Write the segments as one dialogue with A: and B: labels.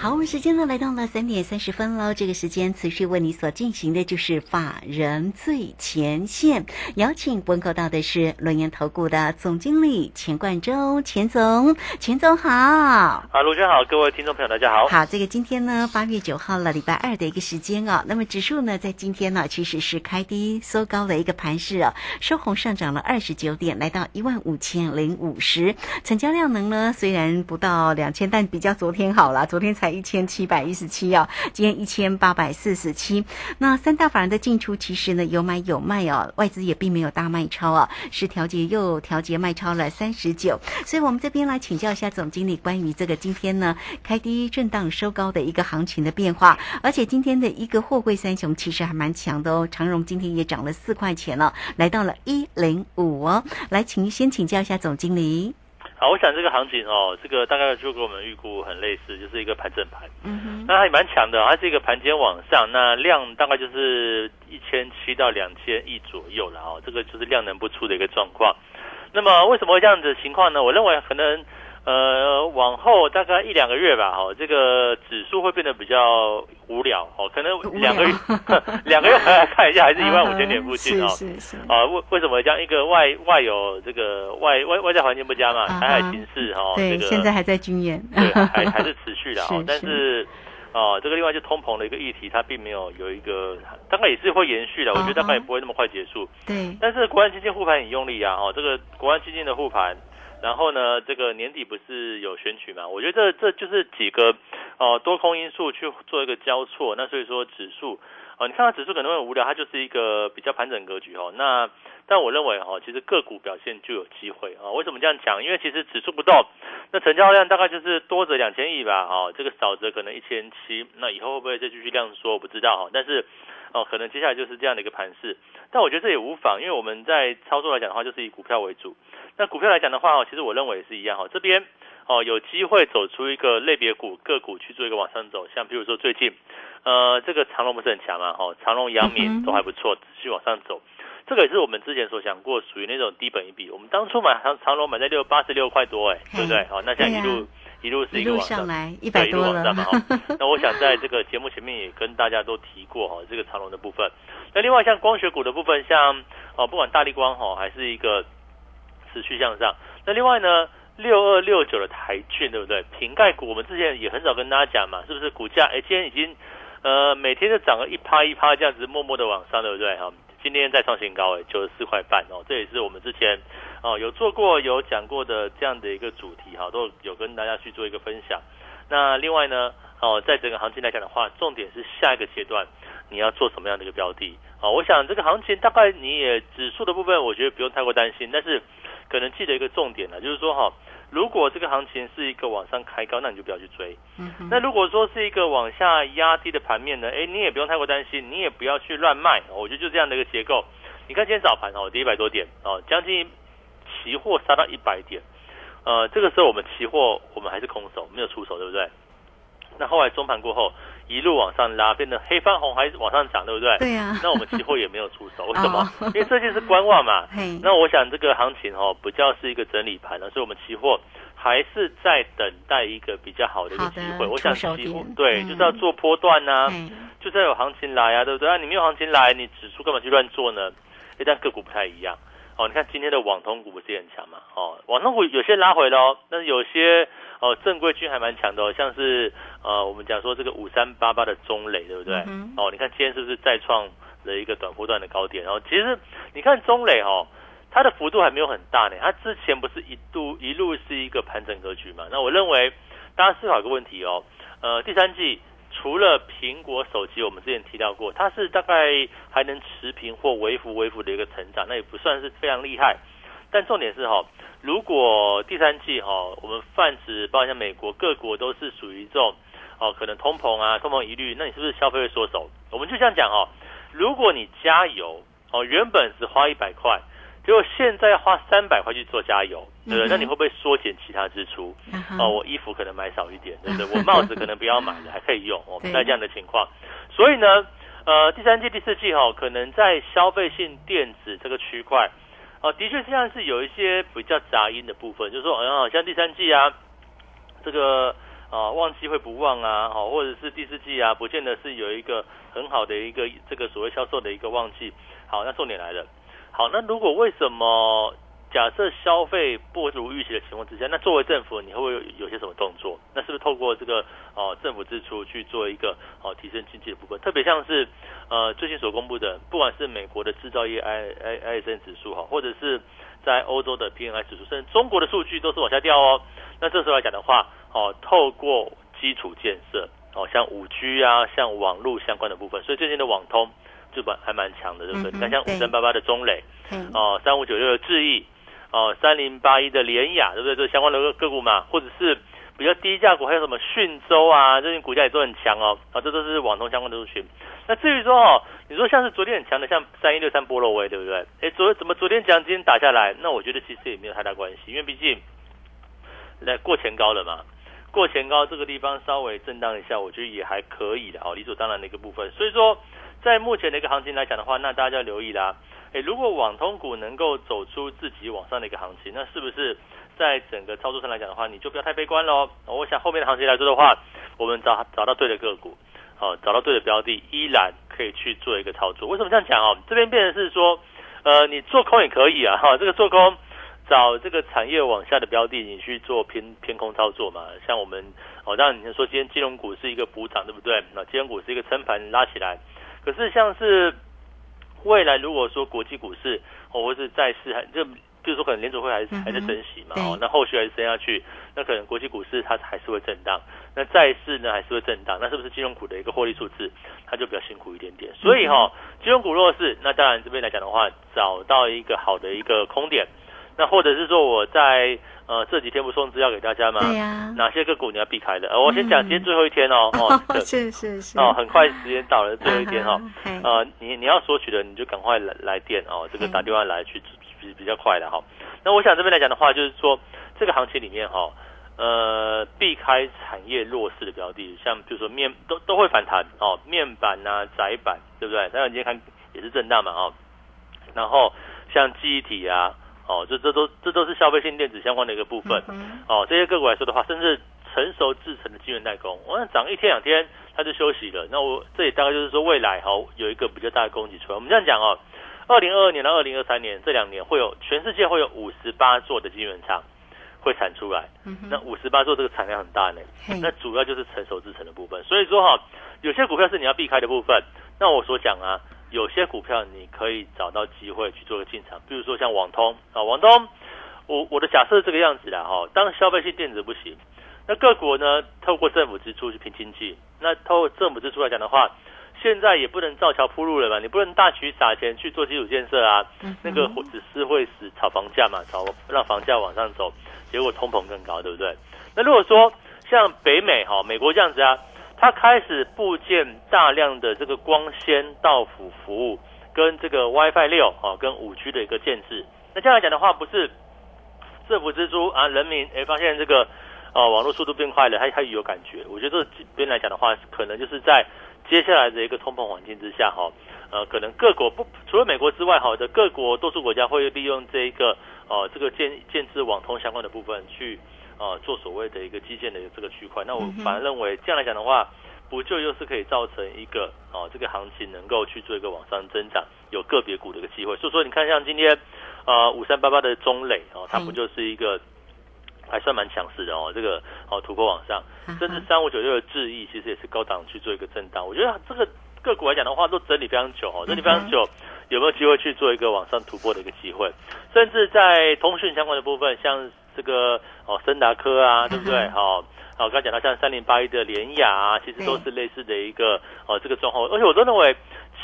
A: 好，我们时间呢来到了三点三十分喽。这个时间持续为你所进行的就是法人最前线，邀请问候到的是轮岩投顾的总经理钱冠洲，钱总，钱总好。
B: 啊，卢娟好，各位听众朋友大家好。
A: 好，这个今天呢八月九号了，礼拜二的一个时间哦。那么指数呢在今天呢其实是开低收高的一个盘势哦，收红上涨了二十九点，来到一万五千零五十。成交量能呢虽然不到两千，但比较昨天好了，昨天才。一千七百一十七哦，今天一千八百四十七。那三大法人的进出其实呢有买有卖哦，外资也并没有大卖超啊，是调节又调节卖超了三十九。所以我们这边来请教一下总经理关于这个今天呢开低震荡收高的一个行情的变化，而且今天的一个货柜三雄其实还蛮强的哦，长荣今天也涨了四块钱了，来到了一零五哦。来，请先请教一下总经理。
B: 好，我想这个行情哦，这个大概就跟我们预估很类似，就是一个盘整盘。嗯哼。那它也蛮强的，它是一个盘间往上，那量大概就是一千七到两千亿左右了哦，这个就是量能不出的一个状况。那么为什么会这样子情况呢？我认为可能。呃，往后大概一两个月吧，哈，这个指数会变得比较无聊，哦，可能两个月，两个月来看一下，还是 一万五千点附近哦。是是是。啊，为为什么这样？一个外外有这个外外外在环境不佳嘛，台海形势哈，
A: 这个现在还在军演，
B: 对，还还是持续的哦。但是，哦，这个另外就通膨的一个议题，它并没有有一个，大概也是会延续的。我觉得大概也不会那么快结束。
A: 对。
B: 但是国安基金护盘很用力啊，哦，这个国安基金的护盘。然后呢，这个年底不是有选举嘛？我觉得这这就是几个呃多空因素去做一个交错。那所以说指数哦，你看到指数可能会很无聊，它就是一个比较盘整格局哦。那但我认为哈，其实个股表现就有机会啊。为什么这样讲？因为其实指数不动，那成交量大概就是多则两千亿吧，哈，这个少则可能一千七。那以后会不会再继续量缩？我不知道哈。但是哦，可能接下来就是这样的一个盘势。但我觉得这也无妨，因为我们在操作来讲的话，就是以股票为主。那股票来讲的话哦，其实我认为也是一样哈。这边哦有机会走出一个类别股个股去做一个往上走，像比如说最近呃这个长隆不是很强嘛哈，长隆、阳明都还不错，持续往上走。这个也是我们之前所想过，属于那种低本一比。我们当初买长长隆买在六八十六块多哎，对不对？好，那现在一路一路是一个往
A: 上来一百多
B: 了。那我想在这个节目前面也跟大家都提过哈，这个长隆的部分。那另外像光学股的部分，像哦不管大力光哈，还是一个。持续向上。那另外呢，六二六九的台券，对不对？瓶盖股，我们之前也很少跟大家讲嘛，是不是？股价哎，今天已经呃每天都涨了一趴一趴这样子，默默的往上，对不对？哈，今天再创新高哎，九十四块半哦，这也是我们之前哦有做过有讲过的这样的一个主题哈，都有跟大家去做一个分享。那另外呢，哦，在整个行情来讲的话，重点是下一个阶段你要做什么样的一个标的啊？我想这个行情大概你也指数的部分，我觉得不用太过担心，但是。可能记得一个重点呢，就是说哈，如果这个行情是一个往上开高，那你就不要去追。嗯。那如果说是一个往下压低的盘面呢，哎，你也不用太过担心，你也不要去乱卖。我觉得就这样的一个结构。你看今天早盘哦，跌一百多点哦，将近期货杀到一百点。呃，这个时候我们期货我们还是空手，没有出手，对不对？那后来中盘过后。一路往上拉，变得黑翻红，还是往上涨，对不对？
A: 对呀。
B: 那我们期货也没有出手，为什么？因为最近是观望嘛。那我想这个行情哦，比较是一个整理盘了，所以我们期货还是在等待一个比较好的一个机会。我想期货对，就是要做波段呐，就是要有行情来啊，对不对？啊，你没有行情来，你指数干嘛去乱做呢？一旦个股不太一样哦，你看今天的网通股不是也很强嘛？哦，网通股有些拉回了哦，但是有些。哦，正规军还蛮强的哦，像是呃，我们讲说这个五三八八的中磊，对不对？哦，你看今天是不是再创了一个短波段的高点？然后其实你看中磊哦，它的幅度还没有很大呢，它之前不是一度一路是一个盘整格局嘛？那我认为大家思考一个问题哦，呃，第三季除了苹果手机，我们之前提到过，它是大概还能持平或微幅微幅的一个成长，那也不算是非常厉害。但重点是哈，如果第三季哈，我们泛指包括像美国各国都是属于这种哦，可能通膨啊，通膨疑虑，那你是不是消费会缩手？我们就这样讲哈，如果你加油哦，原本只花一百块，结果现在要花三百块去做加油，对不对？
A: 嗯
B: 那你会不会缩减其他支出？哦，我衣服可能买少一点，对不对？我帽子可能不要买了，还可以用。哦，
A: 对
B: 在这样的情况，所以呢，呃，第三季、第四季哈、哦，可能在消费性电子这个区块，哦，的确现在是有一些比较杂音的部分，就是说，好、像像第三季啊，这个啊旺季会不旺啊，好、或者是第四季啊，不见得是有一个很好的一个这个所谓销售的一个旺季。好，那重点来了，好，那如果为什么假设消费不如预期的情况之下，那作为政府，你会不会有有些什么动作？那是不是透过这个哦、政府支出去做一个哦、提升经济的部分？特别像是呃最近所公布的，不管是美国的制造业 I I I S N 指数哈，或者是在欧洲的 P N I 指数，甚至中国的数据都是往下掉哦。那这时候来讲的话，哦，透过基础建设，哦，像五 G 啊，像网络相关的部分，所以最近的网通就蛮还蛮强的，对不对？你看像五三八八的中磊。
A: 嘿
B: 哦，三五九六的智毅，哦，三零八一的联雅，对不对？这相关的个个股嘛，或者是比较低价股，还有什么讯州啊，最近股价也都很强哦，啊，这都是网通相关的族群。那至于说哦，你说像是昨天很强的，像三一六三波罗威，对不对？哎，昨怎么昨天强，今天打下来？那我觉得其实也没有太大关系，因为毕竟来过前高了嘛。过前高这个地方稍微震荡一下，我觉得也还可以的哦，理所当然的一个部分。所以说，在目前的一个行情来讲的话，那大家就要留意啦。诶，如果网通股能够走出自己往上的一个行情，那是不是在整个操作上来讲的话，你就不要太悲观喽？我想后面的行情来说的话，我们找找到对的个股，好、找到对的标的，依然可以去做一个操作。为什么这样讲哦？这边变成是说，呃，你做空也可以啊，哈、这个做空找这个产业往下的标的，你去做偏偏空操作嘛。像我们哦，当然你说今天金融股是一个补涨，对不对？那金融股是一个撑盘拉起来，可是像是未来如果说国际股市哦，或是债市还就比如说可能联储会还是还在升息嘛，哦，那后续还是升下去，那可能国际股市它还是会震荡，那债市呢还是会震荡，那是不是金融股的一个获利数字它就比较辛苦一点点？所以哈、哦，金融股弱势，那当然这边来讲的话，找到一个好的一个空点，那或者是说我在呃这几天不送资料给大家吗？
A: 对呀，
B: 哪些个股你要避开的？呃，我先讲
A: 嗯。
B: 今天最后一天哦，哦，这
A: 是是是。
B: 哦，很快时间到了，最后一天 哈、呃，你你要索取的，你就赶快来来电哦，这个
A: 嗯
B: 打电话来去比比较快的哈、那我想这边来讲的话，就是说这个行情里面哈、呃，避开产业弱势的标的，像比如说面都都会反弹哦，面板啊、窄板，对不对？当然今天看也是震荡嘛哦，然后像记忆体啊，哦，这这都这都是消费性电子相关的一个部分。
A: 嗯
B: 哦，这些个股来说的话，甚至成熟制成的晶圆代工，我想涨一天两天它就休息了。那我这也大概就是说未来哈、有一个比较大的供给出来。我们这样讲哦，二零二二年到二零二三年这两年会有全世界会有五十八座的晶圆厂会产出来。
A: 嗯
B: 那五十八座这个产量很大呢，那主要就是成熟制成的部分。所以说哈、有些股票是你要避开的部分。那我所讲啊，有些股票你可以找到机会去做个进场，比如说像网通啊，网通，我我的假设是这个样子啦哈、当消费性电子不行，那各国呢透过政府支出去拼经济，那透过政府支出来讲的话。现在也不能造桥铺路了嘛，你不能大举撒钱去做基础建设啊，
A: 嗯
B: 那个只是会使炒房价嘛，炒让房价往上走，结果通膨更高，对不对？那如果说像北美哈、美国这样子啊，它开始布建大量的这个光纤到府服务，跟这个 WiFi 六啊，跟五 G 的一个建制，那这样来讲的话，不是政府支出啊，人民哎发现这个呃网络速度变快了，它它有感觉。我觉得这边来讲的话，可能就是在接下来的一个通膨环境之下哈，呃，可能各国不除了美国之外哈的各国多数国家会利用这一个呃这个建建制网通相关的部分去呃做所谓的一个基建的这个区块。那我反而认为这样来讲的话，不就又是可以造成一个哦这个行情能够去做一个往上增长，有个别股的一个机会。所以说你看像今天呃五三八八的中磊哦，它不
A: 嗯
B: 就是一个。还算蛮强势的哦，这个哦突破往上，甚至三五九六的智毅其实也是高档去做一个震荡。我觉得这个个股来讲的话，都整理非常久哦，整理非常久，有没有机会去做一个往上突破的一个机会？甚至在通讯相关的部分，像这个哦森达科啊，对不对？好、好，刚才讲到像三零八一的联雅啊，其实都是类似的一个哦这个状况，而且我都认为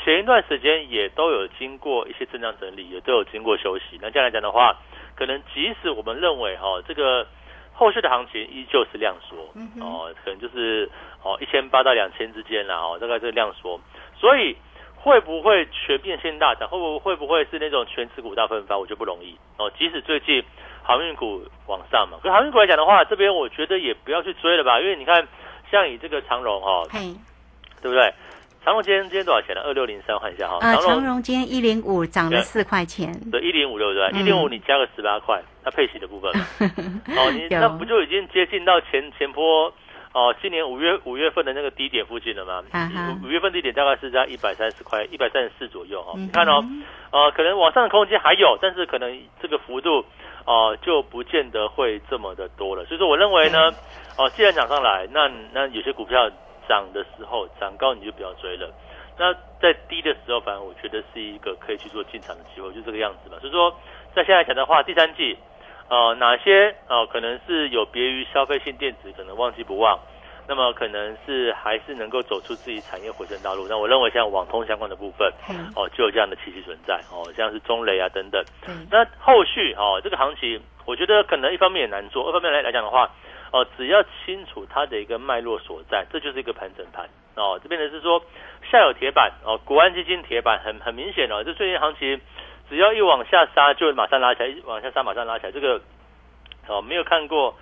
B: 前一段时间也都有经过一些震荡整理，也都有经过休息。那这样来讲的话，可能即使我们认为哈、哦、这个。后续的行情依旧是量缩哦，可能就是哦一千八到两千之间啦哦，大概是量缩。所以会不会全面性大涨？会不会不会是那种全持股大分发？我觉得不容易哦。即使最近航运股往上嘛，可航运股来讲的话，这边我觉得也不要去追了吧，因为你看，像以这个长荣哈，对不对？长荣今天今天多少钱呢？二六零三，看一下哈。
A: 呃，长荣今天一零五涨了四块钱。
B: 对，一零五对不对？一零五你加个十八块，它配息的部分。哦，你那不就已经接近到前前坡？哦，今年五月五月份的那个低点附近了吗？五五月份低点大概是在一百三十块、一百三十四左右哈。你看哦，呃，可能往上的空间还有，但是可能这个幅度哦就不见得会这么的多了。所以说，我认为呢，哦，既然涨上来，那那有些股票涨的时候涨高你就不要追了。那在低的时候，反正我觉得是一个可以去做进场的机会，就这个样子吧。所以说，在现在讲的话，第三季。呃，哪些呃可能是有别于消费性电子，可能旺季不旺，那么可能是还是能够走出自己产业回升道路。那我认为像网通相关的部分，哦，就有这样的气息存在哦，像是中雷啊等等。那后续哦，这个行情，我觉得可能一方面也难做，二方面来来讲的话，哦，只要清楚它的一个脉络所在，这就是一个盘整盘哦。这边的是说下有铁板哦，国安基金铁板很很明显哦，这最近行情。只要一往下杀，就马上拉起来；一往下杀，马上拉起来。这个哦，没有看过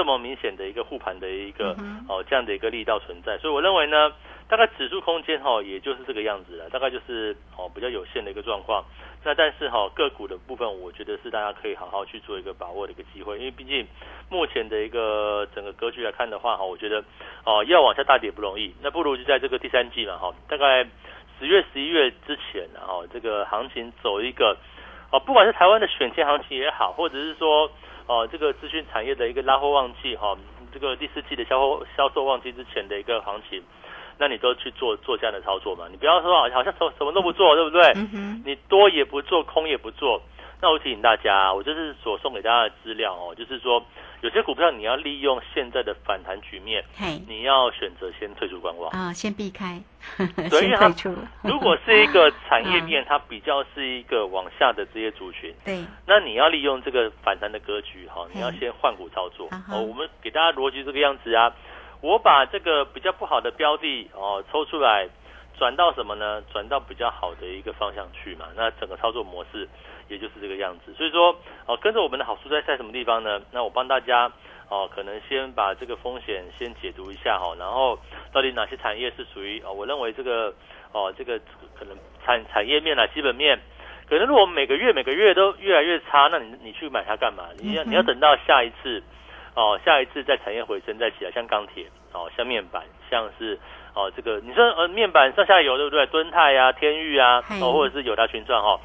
B: 这么明显的一个护盘的一个哦这样的一个力道存在。所以我认为呢，大概指数空间哈，也就是这个样子了，大概就是哦比较有限的一个状况。那但是哈个股的部分，我觉得是大家可以好好去做一个把握的一个机会，因为毕竟目前的一个整个格局来看的话哈，我觉得哦要往下大跌不容易，那不如就在这个第三季嘛哈，大概。十月、十一月之前，然后这个行情走一个，哦，不管是台湾的选前行情也好，或者是说，哦，这个资讯产业的一个拉货旺季，哈，这个第四季的销货销售旺季之前的一个行情，那你都去做做这样的操作嘛？你不要说好像什什么都不做，对不对？你多也不做，空也不做。那我提醒大家，我就是所送给大家的资料哦，就是说。有些股票你要利用现在的反弹局面，你要选择先退出观望
A: 啊，先避开，
B: 先退出。如果是一个产业 面，它比较是一个往下的这些族群，
A: 对，
B: 那你要利用这个反弹的格局哈，你要先换股操作哦。我们给大家逻辑这个样子啊，我把这个比较不好的标的哦抽出来，转到什么呢？转到比较好的一个方向去嘛。那整个操作模式。也就是这个样子，所以说哦，跟着我们的好处在在什么地方呢？那我帮大家哦，可能先把这个风险先解读一下哈，然后到底哪些产业是属于哦，我认为这个哦，这个可能产产业面啊，基本面，可能如果每个月每个月都越来越差，那你你去买它干嘛？你要你要等到下一次哦，下一次在产业回升再起来，像钢铁哦，像面板，像是哦这个你说呃面板上下游对不对？敦泰啊，天域啊，哦或者是友达群创哈。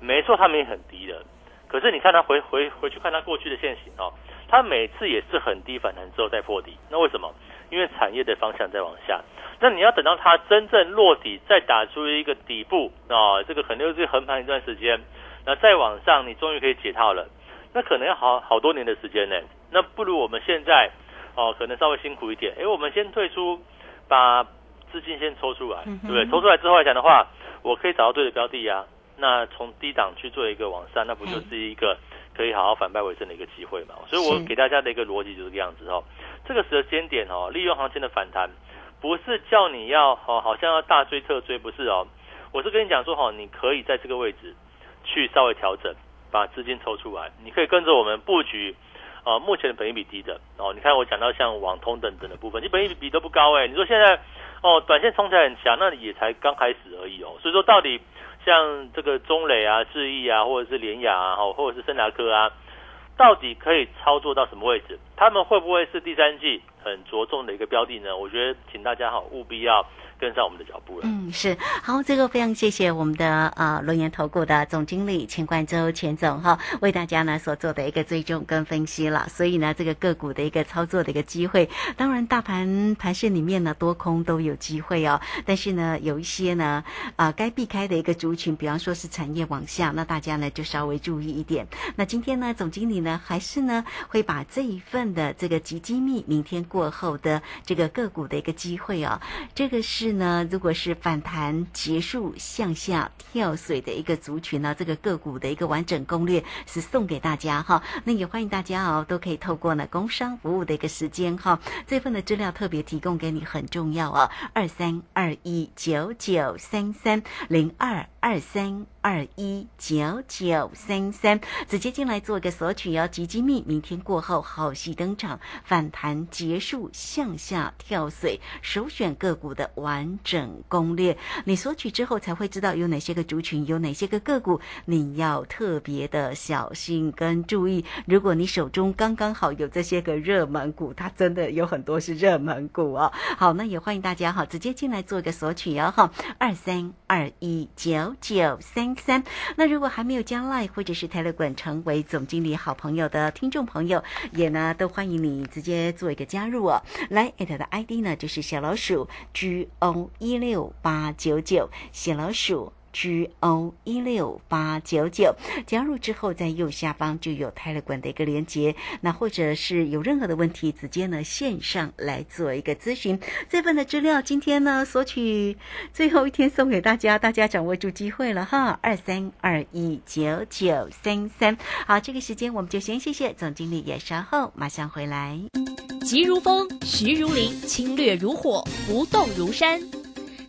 B: 没错，他们也很低的，可是你看它回回回去看它过去的现形哦，它每次也是很低反弹之后再破底，那为什么？因为产业的方向在往下，那你要等到它真正落底，再打出一个底部啊，这个肯定是横盘一段时间，那再往上，你终于可以解套了，那可能要好好多年的时间呢。那不如我们现在哦，可能稍微辛苦一点，哎，我们先退出，把资金先抽出来，对不对？抽出来之后来讲的话，我可以找到对的标的呀。那从低档去做一个往上，那不就是一个可以好好反败为胜的一个机会嘛？所以我给大家的一个逻辑就是这个样子哦。这个时间点哦，利用行情的反弹，不是叫你要哦，好像要大追特追，不是哦。我是跟你讲说哦，你可以在这个位置去稍微调整，把资金抽出来，你可以跟着我们布局啊。目前的本益比低的哦，你看我讲到像网通等等的部分，你本益比都不高哎。你说现在哦，短线冲起来很强，那也才刚开始而已哦。所以说到底。像这个中磊啊、智毅啊，或者是联雅啊，或者是森达科啊，到底可以操作到什么位置？他们会不会是第三季很着重的一个标的呢？我觉得，请大家哈务必要。跟上我们的脚步了。
A: 嗯，是好，这个非常谢谢我们的啊龙岩投顾的总经理钱冠洲钱总哈，为大家呢所做的一个追踪跟分析了。所以呢，这个个股的一个操作的一个机会，当然大盘盘市里面呢多空都有机会哦。但是呢，有一些呢啊该避开的一个族群，比方说是产业往下，那大家呢就稍微注意一点。那今天呢，总经理呢还是呢会把这一份的这个集机密，明天过后的这个个股的一个机会啊。这个是呢，如果是反弹结束向下跳水的一个族群呢，这个个股的一个完整攻略是送给大家哈。那也欢迎大家哦，都可以透过呢工商服务的一个时间哈，这份的资料特别提供给你，很重要哦。二三二一九九三三零二二三。二一九九三三，直接进来做一个索取哦。基金密，明天过后好戏登场，反弹结束向下跳水，首选个股的完整攻略。你索取之后才会知道有哪些个族群，有哪些个个股，你要特别的小心跟注意。如果你手中刚刚好有这些个热门股，它真的有很多是热门股哦。好，那也欢迎大家哈，直接进来做一个索取哦哈。二三二一九九三。三，那如果还没有加 Line 或者是 Telegram 成为总经理好朋友的听众朋友，也呢都欢迎你直接做一个加入入哦。来艾特的 ID 呢就是小老鼠 G O 一六八九九，小老鼠。G O 一六八九九加入之后，在右下方就有泰勒管的一个连接。那或者是有任何的问题，直接呢线上来做一个咨询。这份的资料今天呢索取最后一天送给大家，大家掌握住机会了哈。二三二一九九三三，好，这个时间我们就先谢谢总经理，也稍后马上回来。
C: 急如风，徐如林，侵略如火，不动如山。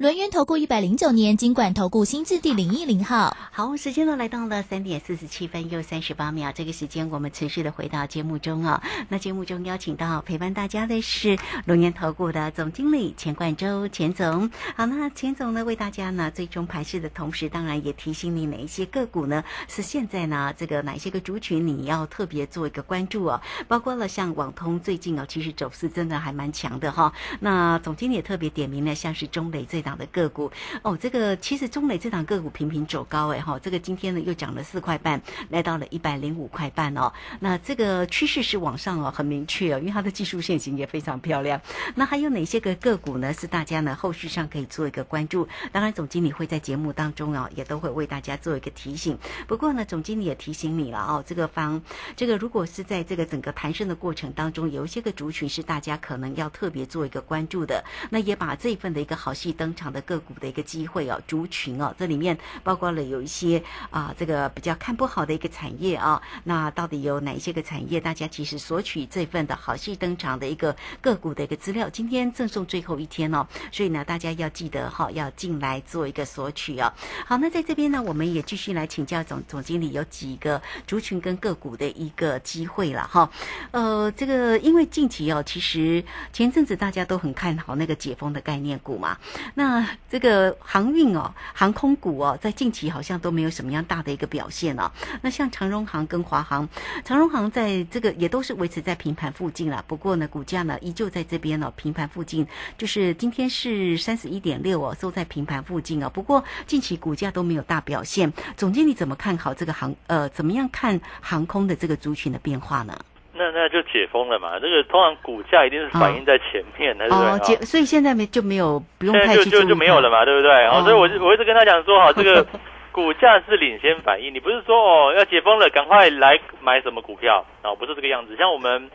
D: 轮源投顾一百零九年金管投顾新字第零一零号，
A: 好，时间呢来到了三点四十七分又三十八秒，这个时间我们持续的回到节目中啊。那节目中邀请到陪伴大家的是轮源投顾的总经理钱冠洲钱总。好，那钱总呢为大家呢最终盘势的同时，当然也提醒你哪一些个股呢是现在呢这个哪些个族群你要特别做一个关注哦，包括了像网通最近哦其实走势真的还蛮强的哈。那总经理也特别点名了，像是中磊最大。的个股哦，这个其实中美这档个股频频走高哎哈，这个今天呢又涨了四块半，来到了一百零五块半哦。那这个趋势是往上哦，很明确哦，因为它的技术线型也非常漂亮。那还有哪些个个股呢？是大家呢后续上可以做一个关注？当然，总经理会在节目当中哦，也都会为大家做一个提醒。不过呢，总经理也提醒你了哦，这个方这个如果是在这个整个盘升的过程当中，有一些个族群是大家可能要特别做一个关注的，那也把这一份的一个好戏登。场的个股的一个机会哦，族群哦，这里面包括了有一些啊，这个比较看不好的一个产业啊，那到底有哪一些个产业？大家其实索取这份的好戏登场的一个个股的一个资料，今天赠送最后一天哦，所以呢，大家要记得哈，要进来做一个索取哦。好，那在这边呢，我们也继续来请教总总经理，有几个族群跟个股的一个机会了哈。呃，这个因为近期哦，其实前阵子大家都很看好那个解封的概念股嘛，那。这个航运哦，航空股哦，在近期好像都没有什么样大的一个表现哦。那像长荣航跟华航，长荣航在这个也都是维持在平盘附近了。不过呢，股价呢依旧在这边哦，平盘附近，就是今天是三十一点六哦，收在平盘附近哦。不过近期股价都没有大表现。总经理怎么看好这个航呃，怎么样看航空的这个族群的变化呢？
B: 那那就解封了嘛，这个通常股价一定是反映在前面的，对不对？
A: 解，所以现在没就没有不用太
B: 就就就没有了嘛，对不对？然后所以我就我一直跟他讲说，哈，这个 股价是领先反应，你不是说哦要解封了赶快来买什么股票啊？不是这个样子。像我们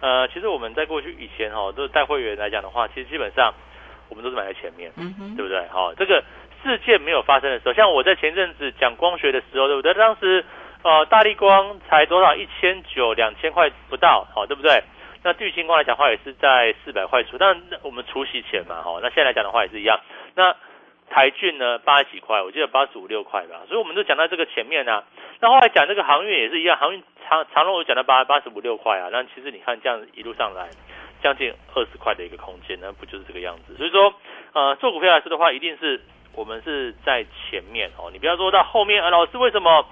B: 呃，其实我们在过去以前哈，都是带会员来讲的话，其实基本上我们都是买在前面，嗯哼，对不对？好，这个事件没有发生的时候，像我在前阵子讲光学的时候，对不对？当时呃，大力光才多少一千九两千块不到，好对不对？那对于星光来讲的话，也是在四百块出，但我们除息前嘛，哈，那现在来讲的话也是一样。那台骏呢，八十几块，我记得八十五六块吧，所以我们都讲到这个前面啊。那后来讲这个航运也是一样，航运长长龙我讲到八八十五六块啊，那其实你看这样一路上来，将近二十块的一个空间，那不就是这个样子？所以说，呃，做股票来说的话，一定是我们是在前面哦，你不要说到后面啊，老师为什么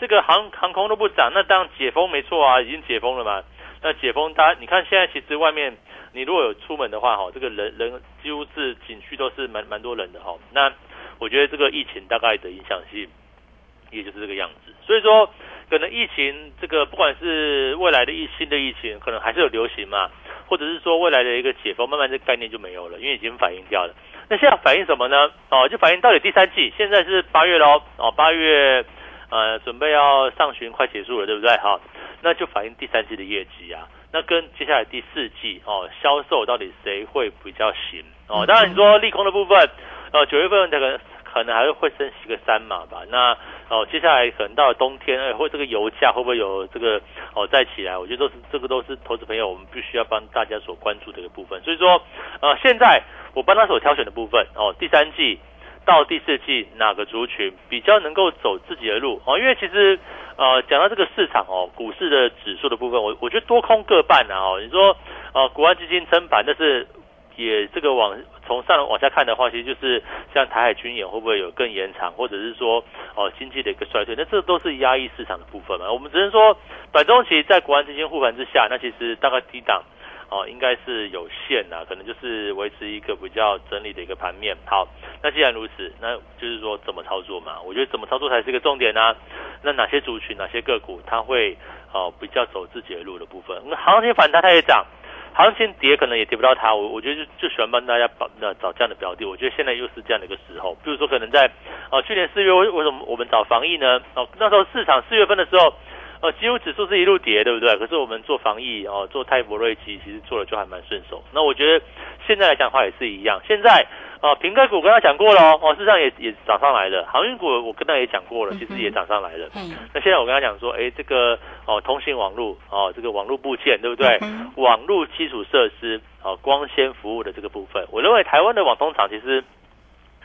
B: 这个航航空都不涨？那当然解封没错啊，已经解封了嘛。那解封，大家你看现在其实外面，你如果有出门的话，哈，这个人人几乎是景区都是蛮蛮多人的哈。那我觉得这个疫情大概的影响性，也就是这个样子。所以说，可能疫情这个不管是未来的疫新的疫情，可能还是有流行嘛，或者是说未来的一个解封，慢慢这概念就没有了，因为已经反映掉了。那现在反映什么呢？哦，就反映到底第三季，现在是八月喽，哦，八月呃准备要上旬快结束了，对不对？好。那就反映第三季的业绩啊，那跟接下来第四季哦销售到底谁会比较行哦？当然你说利空的部分，呃九月份可能可能还是会升息个三码吧。那哦接下来可能到了冬天，哎或这个油价会不会有这个哦再起来？我觉得都是这个都是投资朋友我们必须要帮大家所关注的一个部分。所以说呃现在我帮他所挑选的部分哦第三季。到第四季哪个族群比较能够走自己的路哦？因为其实呃讲到这个市场哦，股市的指数的部分，我我觉得多空各半啊哦。你说呃国安基金撑盘，但是也这个往从上往下看的话，其实就是像台海军演会不会有更延长，或者是说哦经济的一个衰退，那这都是压抑市场的部分嘛。我们只能说短中期在国安基金护盘之下，那其实大概低档。哦，应该是有限呐，可能就是维持一个比较整理的一个盘面。好，那既然如此，那就是说怎么操作嘛？我觉得怎么操作才是一个重点呢？那哪些族群、哪些个股，它会哦比较走自己的路的部分？那行情反弹它也涨，行情跌可能也跌不到它。我我觉得就就喜欢帮大家找那找这样的标的。我觉得现在又是这样的一个时候，比如说可能在哦去年四月为为什么我们找防疫呢？哦那时候市场四月份的时候。呃，几乎指数是一路跌，对不对？可是我们做防疫哦，做泰博瑞奇，其实做的就还蛮顺手。那我觉得现在来讲的话也是一样。现在啊，平盖股跟他讲过了哦，事实上也也涨上来了。航运股我跟他也讲过了，其实也涨上来了。嗯那现在我跟他讲说，哎，这个哦，通信网络哦，这个网络部件对不对？网络基础设施哦，光纤服务的这个部分，我认为台湾的网通厂其实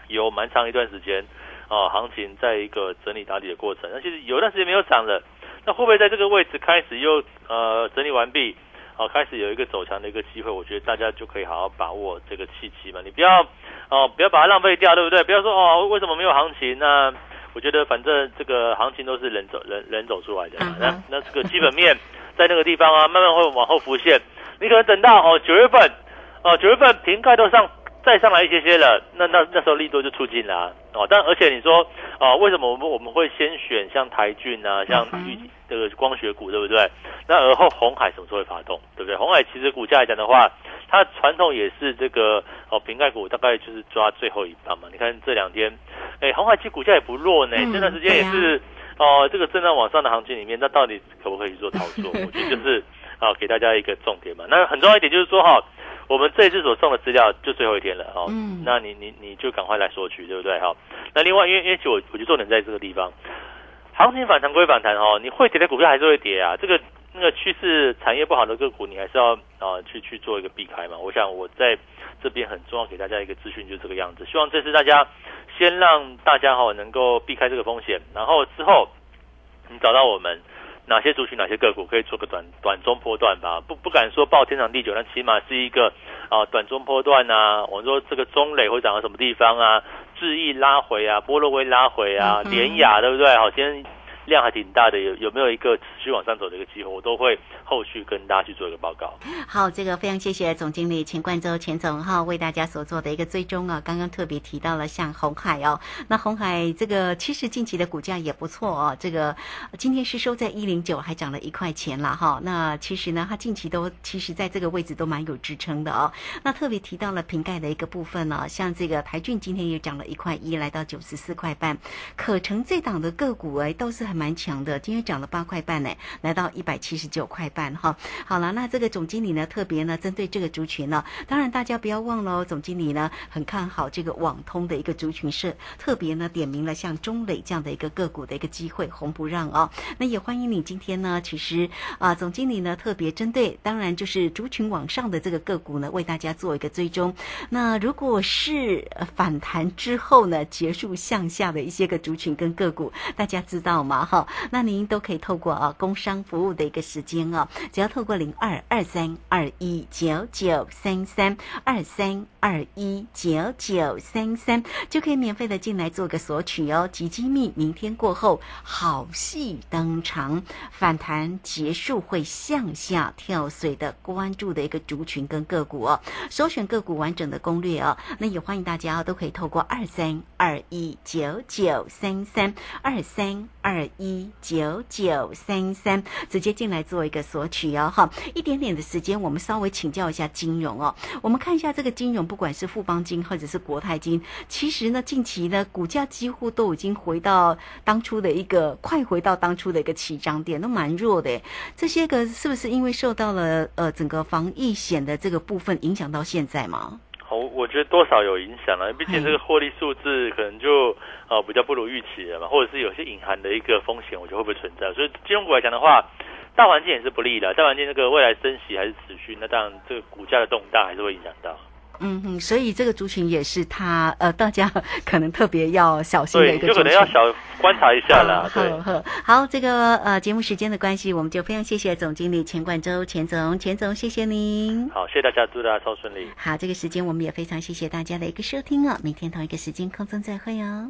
B: 有蛮长一段时间哦，行情在一个整理打底的过程。那其实有一段时间没有涨了。那会不会在这个位置开始又呃整理完毕，好开始有一个走强的一个机会？我觉得大家就可以好好把握这个契机嘛，你不要哦不要把它浪费掉，对不对？不要说哦为什么没有行情？那我觉得反正这个行情都是人走人人走出来的，那那这个基本面在那个地方啊，慢慢会往后浮现。你可能等到哦九月份哦九月份瓶盖都上。再上来一些些了，那那那时候利多就出尽了哦。但而且你说哦，为什么我们我们会先选像台骏啊，像这个光学股，对不对？那而后红海什么时候会发动，对不对？红海其实股价来讲的话，它传统也是这个哦瓶盖股，大概就是抓最后一棒嘛。你看这两天，哎，红海其实股价也不弱呢，这段时间也是哦，这个震荡往上的行情里面，那到底可不可以做操作？我觉得就是啊，给大家一个重点嘛。那很重要一点就是说哈。我们这一次所送的资料就最后一天了哦，那你你你就赶快来索取，对不对？哈，那另外，因为因为我我就重点在这个地方，行情反弹归反弹哦，你会跌的股票还是会跌啊。这个那个趋势产业不好的个股，你还是要啊去去做一个避开嘛。我想我在这边很重要给大家一个资讯，就是这个样子。希望这次大家先让大家哈能够避开这个风险，然后之后你找到我们。哪些族群、哪些个股可以做个短短中波段吧？不不敢说报天长地久，但起码是一个啊短中波段啊。我们说这个中磊会涨到什么地方啊？智易拉回啊，波洛威拉回啊，联雅对不对？好，今天。量还挺大的，有有没有一个持续往上走的一个机会？我都会后续跟大家去做一个报告。
A: 好，这个非常谢谢总经理钱冠洲钱总哈为大家所做的一个追踪啊。刚刚特别提到了像红海哦，那红海这个其实近期的股价也不错哦，这个今天是收在一零九，还涨了一块钱了哈。那其实呢，它近期都其实在这个位置都蛮有支撑的哦。那特别提到了瓶盖的一个部分呢，像这个台骏今天也涨了一块一，来到九十四块半，可成这档的个股哎都是。还蛮强的，今天涨了八块半呢，来到一百七十九块半哈。好了，那这个总经理呢，特别呢针对这个族群呢，当然大家不要忘了哦，总经理呢很看好这个网通的一个族群，是特别呢点名了像中磊这样的一个个股的一个机会，红不让哦。那也欢迎你今天呢，其实啊，总经理呢特别针对，当然就是族群往上的这个个股呢，为大家做一个追踪。那如果是反弹之后呢，结束向下的一些个族群跟个股，大家知道吗？哈，那您都可以透过啊工商服务的一个时间哦，只要透过零二二三二一九九三三二三二一九九三三，就可以免费的进来做个索取哦。集机密，明天过后好戏登场，反弹结束会向下跳水的关注的一个族群跟个股哦，首选个股完整的攻略哦。那也欢迎大家都可以透过二三二一九九三三二三二一九九三三直接进来做一个索取哦。哈，一点点的时间，我们稍微请教一下金融哦。我们看一下这个金融，不管是富邦金或者是国泰金，其实呢近期呢股价几乎都已经回到当初的一个快回到当初的一个起涨点，都蛮弱的。这些个是不是因为受到了呃整个防疫险的这个部分影响到现在吗？
B: 好，我觉得多少有影响了，毕竟这个获利数字可能就呃比较不如预期了嘛，或者是有些隐含的一个风险，我觉得会不会存在？所以金融股来讲的话，大环境也是不利的，大环境这个未来升息还是持续，那当然这个股价的动荡还是会影响到。
A: 嗯哼，所以这个族群也是他呃，大家可能特别要小心的一个族群，
B: 就可能要小观察一下啦。对，
A: 好，这个呃节目时间的关系，我们就非常谢谢总经理钱冠洲钱总，钱总谢谢您。
B: 好，谢谢大家，祝大家超顺利。
A: 好，这个时间我们也非常谢谢大家的一个收听哦，明天同一个时间空中再会哦。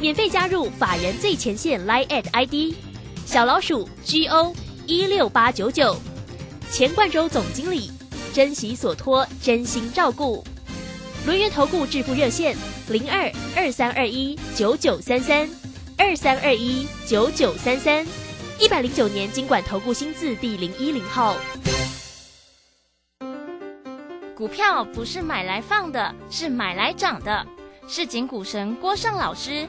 C: 免费加入法人最前线 Line at ID 小老鼠 GO 一六八九九，钱冠洲总经理，珍惜所托，真心照顾。轮源投顾致富热线零二二三二一九九三三二三二一九九三三，一百零九年经管投顾新字第零一零号。
E: 股票不是买来放的，是买来涨的。市井股神郭胜老师。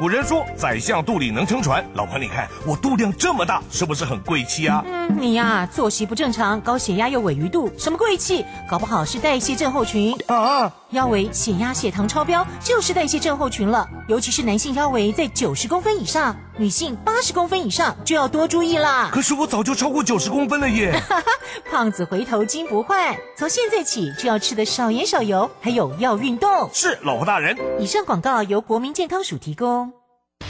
F: 古人说，宰相肚里能撑船。老婆，你看我肚量这么大，是不是很贵气啊？
G: 嗯，你呀，作息不正常，高血压又尾鱼肚，什么贵气？搞不好是代谢症候群啊！腰围、血压、血糖超标，就是代谢症候群了。尤其是男性腰围在九十公分以上，女性八十公分以上就要多注意啦。
F: 可是我早就超过九十公分了耶！
G: 胖子回头金不换，从现在起就要吃的少盐少油，还有要运动。
F: 是，老婆大人。
G: 以上广告由国民健康署提供。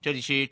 H: 这里是。